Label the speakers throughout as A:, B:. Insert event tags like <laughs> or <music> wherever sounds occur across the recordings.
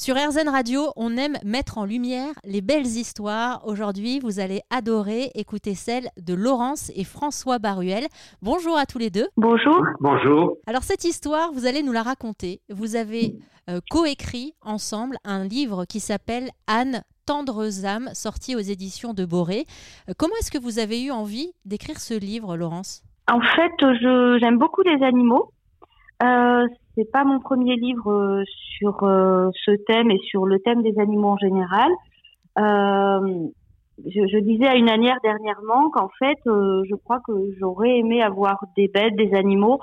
A: Sur RZN Radio, on aime mettre en lumière les belles histoires. Aujourd'hui, vous allez adorer écouter celle de Laurence et François Baruel. Bonjour à tous les deux.
B: Bonjour.
C: Bonjour.
A: Alors cette histoire, vous allez nous la raconter. Vous avez euh, coécrit ensemble un livre qui s'appelle Anne Tendres âmes, sorti aux éditions de Boré. Euh, comment est-ce que vous avez eu envie d'écrire ce livre, Laurence?
B: En fait, j'aime beaucoup les animaux. Euh, c'est pas mon premier livre euh, sur euh, ce thème et sur le thème des animaux en général. Euh, je, disais à une anière dernièrement qu'en fait, je crois que j'aurais aimé avoir des bêtes, des animaux,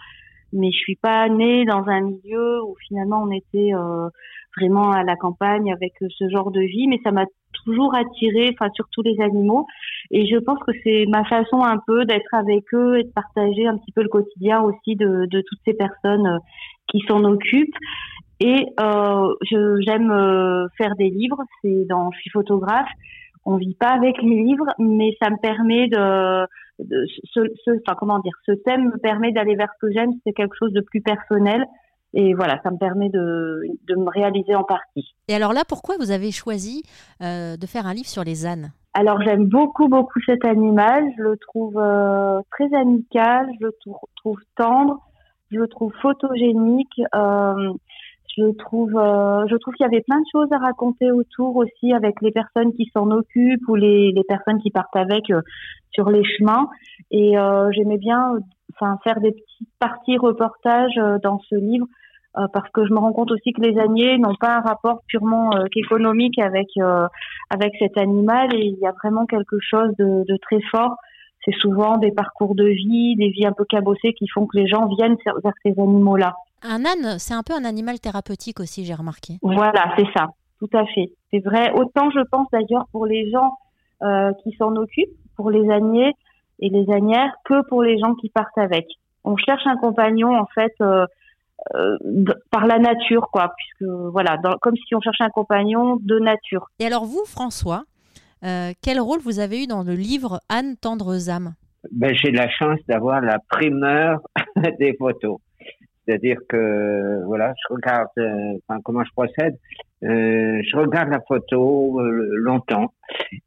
B: mais je suis pas née dans un milieu où finalement on était vraiment à la campagne avec ce genre de vie, mais ça m'a toujours attiré, enfin surtout les animaux. Et je pense que c'est ma façon un peu d'être avec eux et de partager un petit peu le quotidien aussi de, toutes ces personnes qui s'en occupent. Et euh, j'aime euh, faire des livres. C'est dans, je suis photographe. On vit pas avec les livres, mais ça me permet de, de ce, ce, enfin comment dire, ce thème me permet d'aller vers ce que j'aime. C'est quelque chose de plus personnel et voilà, ça me permet de, de, me réaliser en partie.
A: Et alors là, pourquoi vous avez choisi euh, de faire un livre sur les ânes?
B: Alors j'aime beaucoup, beaucoup cet animal. Je le trouve euh, très amical, je le trouve tendre, je le trouve photogénique. Euh, je trouve, euh, je trouve qu'il y avait plein de choses à raconter autour aussi avec les personnes qui s'en occupent ou les, les, personnes qui partent avec euh, sur les chemins. Et euh, j'aimais bien, enfin, faire des petites parties reportages dans ce livre euh, parce que je me rends compte aussi que les âniers n'ont pas un rapport purement euh, qu'économique avec euh, avec cet animal et il y a vraiment quelque chose de, de très fort. C'est souvent des parcours de vie, des vies un peu cabossées qui font que les gens viennent vers ces animaux-là.
A: Un âne, c'est un peu un animal thérapeutique aussi, j'ai remarqué.
B: Voilà, c'est ça, tout à fait. C'est vrai. Autant je pense d'ailleurs pour les gens euh, qui s'en occupent, pour les âniers et les ânières, que pour les gens qui partent avec. On cherche un compagnon en fait. Euh, euh, par la nature, quoi, puisque voilà, dans, comme si on cherchait un compagnon de nature.
A: Et alors vous, François, euh, quel rôle vous avez eu dans le livre Anne Tendres âmes
C: ben, J'ai la chance d'avoir la primeur <laughs> des photos. C'est-à-dire que voilà, je regarde euh, comment je procède. Euh, je regarde la photo longtemps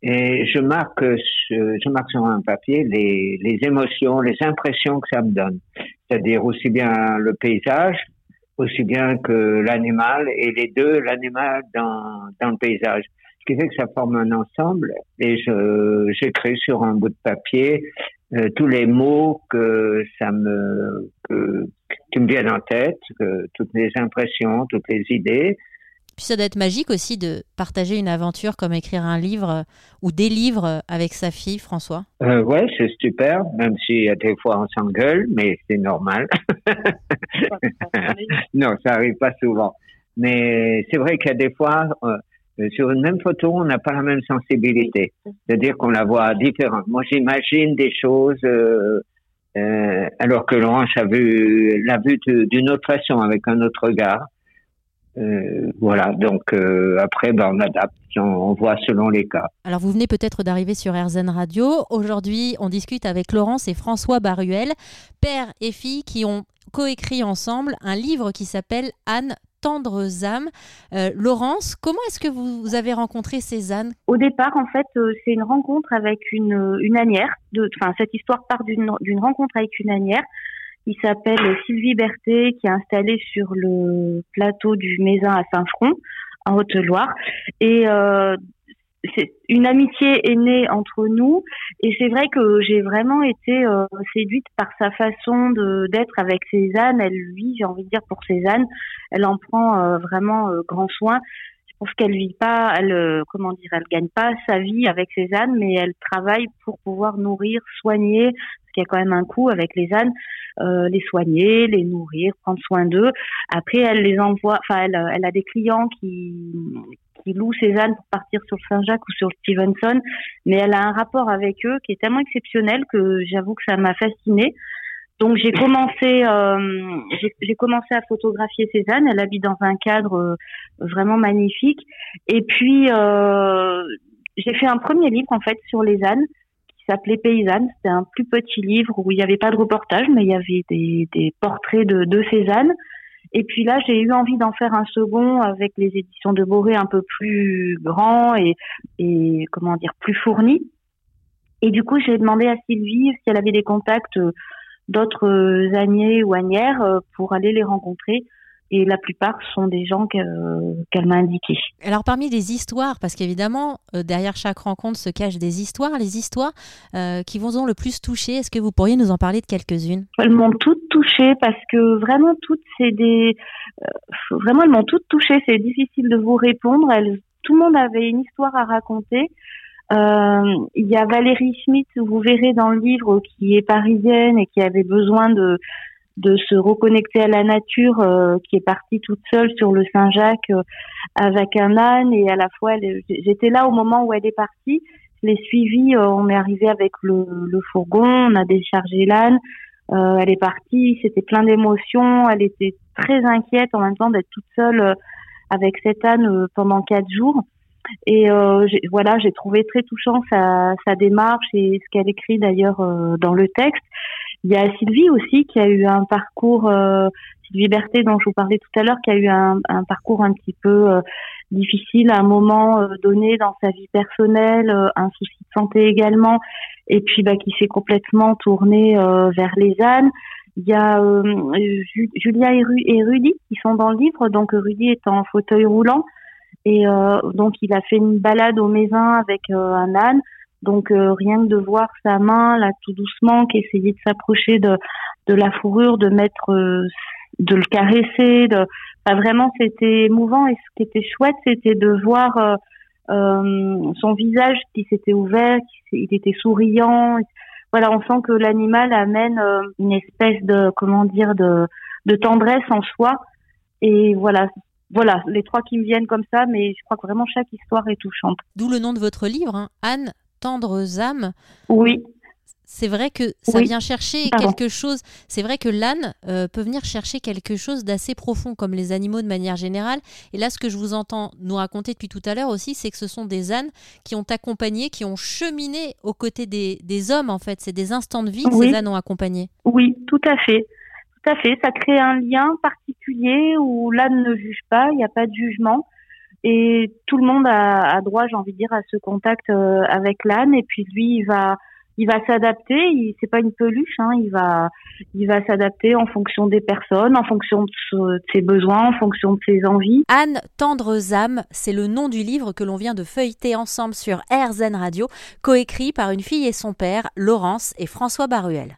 C: et je marque, je marque sur un papier les, les émotions, les impressions que ça me donne. C'est-à-dire aussi bien le paysage, aussi bien que l'animal et les deux, l'animal dans, dans le paysage. Ce qui fait que ça forme un ensemble et je j'écris sur un bout de papier euh, tous les mots que ça me que, qui me viennent en tête, que, toutes les impressions, toutes les idées.
A: Puis ça doit être magique aussi de partager une aventure comme écrire un livre euh, ou des livres avec sa fille, François.
C: Euh, ouais, c'est super, même si des fois on s'engueule, mais c'est normal. <laughs> non, ça arrive pas souvent. Mais c'est vrai qu'il y a des fois, euh, euh, sur une même photo, on n'a pas la même sensibilité. C'est-à-dire qu'on la voit différente. Moi, j'imagine des choses euh, euh, alors que Laurence a vu l'a vu d'une autre façon, avec un autre regard. Euh, voilà, donc après, ben, on adapte, on, on, voit selon les cas.
A: Alors, vous venez peut-être d'arriver sur RZN Radio. Aujourd'hui, on discute avec Laurence et François Baruel, père et fille qui ont coécrit ensemble un livre qui s'appelle Anne tendres âmes. Euh, Laurence, comment est-ce que vous avez rencontré ânes
B: Au départ, en fait, euh, c'est une rencontre avec une, une anière. Enfin, cette histoire part d'une rencontre avec une anière qui s'appelle Sylvie Berthet, qui est installée sur le plateau du Mézin à Saint-Front, en Haute-Loire. Et euh, une amitié est née entre nous et c'est vrai que j'ai vraiment été euh, séduite par sa façon d'être avec Cézanne. Elle, lui, j'ai envie de dire pour Cézanne, elle en prend euh, vraiment euh, grand soin. Je pense qu'elle vit pas, elle comment dire, elle gagne pas sa vie avec ânes, mais elle travaille pour pouvoir nourrir, soigner, parce qu'il y a quand même un coût avec les ânes, les soigner, les nourrir, prendre soin d'eux. Après, elle les envoie, enfin, elle, elle a des clients qui qui loue ses ânes pour partir sur Saint-Jacques ou sur Stevenson, mais elle a un rapport avec eux qui est tellement exceptionnel que j'avoue que ça m'a fascinée. Donc j'ai commencé, euh, j'ai commencé à photographier Cézanne. Elle habite dans un cadre euh, vraiment magnifique. Et puis euh, j'ai fait un premier livre en fait sur les ânes qui s'appelait Paysanne. C'était un plus petit livre où il n'y avait pas de reportage, mais il y avait des, portraits de, de Cézanne. Et puis là, j'ai eu envie d'en faire un second avec les éditions de Boré un peu plus grand et, et comment dire plus fourni. Et du coup, j'ai demandé à Sylvie si elle avait des contacts d'autres années ou anières pour aller les rencontrer et la plupart sont des gens qu'elle m'a indiqués.
A: Alors parmi les histoires, parce qu'évidemment euh, derrière chaque rencontre se cachent des histoires, les histoires euh, qui vous ont le plus touché, est-ce que vous pourriez nous en parler de quelques-unes?
B: Elles m'ont toutes touchées parce que vraiment toutes c'est des euh, vraiment elles m'ont toutes touchées. C'est difficile de vous répondre. Elles, tout le monde avait une histoire à raconter. Il y a Valérie Schmitt, vous verrez dans le livre, qui est parisienne et qui avait besoin de de se reconnecter à la nature, euh, qui est partie toute seule sur le Saint-Jacques euh, avec un âne et à la fois j'étais là au moment où elle est partie. Je l'ai suivie, euh, on est arrivé avec le, le, fourgon, on a déchargé l'âne, elle est partie, c'était plein d'émotions, elle était très inquiète en même temps d'être toute seule avec cet âne pendant quatre jours. Et voilà, j'ai trouvé très touchant sa, sa démarche et ce qu'elle écrit d'ailleurs dans le texte. Il y a Sylvie aussi qui a eu un parcours, euh, Sylvie Berthet dont je vous parlais tout à l'heure, qui a eu un, un, parcours un petit peu euh, difficile à un moment euh, donné dans sa vie personnelle, euh, un souci de santé également, et puis bah, qui s'est complètement tourné vers les ânes. Il y a Julia et, et, Rudy qui sont dans le livre, donc Rudy est en fauteuil roulant. Et donc il a fait une balade au Mézin avec un âne. Donc euh, rien que de voir sa main là tout doucement, qui essayait de s'approcher de, de la fourrure, de mettre, euh, de le caresser, de, enfin, vraiment c'était émouvant. Et ce qui était chouette, c'était de voir euh, son visage qui s'était ouvert, il était souriant. Voilà, on sent que l'animal amène une espèce de comment dire de, de tendresse en soi. Et voilà, voilà, les trois qui me viennent comme ça, mais je crois que vraiment chaque histoire est touchante.
A: D'où le nom de votre livre, hein. Anne, tendres âmes.
B: Oui.
A: C'est vrai que ça vient chercher quelque chose. C'est vrai que l'âne euh, peut venir chercher quelque chose d'assez profond, comme les animaux de manière générale. Et là, ce que je vous entends nous raconter depuis tout à l'heure aussi, c'est que ce sont des ânes qui ont accompagné, qui ont cheminé aux côtés des, hommes, en fait. C'est des instants de vie que ces ânes ont accompagné.
B: Oui, tout à fait. Tout à fait. Ça crée un lien particulier où l'âne ne juge pas, il n'y a pas de jugement. Et tout le monde a, droit, j'ai envie de dire, à ce contact euh, avec l'âne. Et puis lui, il va, il va s'adapter. C'est pas une peluche. Hein, il va, il va s'adapter en fonction des personnes, en fonction de, ses besoins, en fonction de ses envies.
A: Anne Tendres âmes, c'est le nom du livre que l'on vient de feuilleter ensemble sur RZN Radio, coécrit par une fille et son père, Laurence et François Baruel.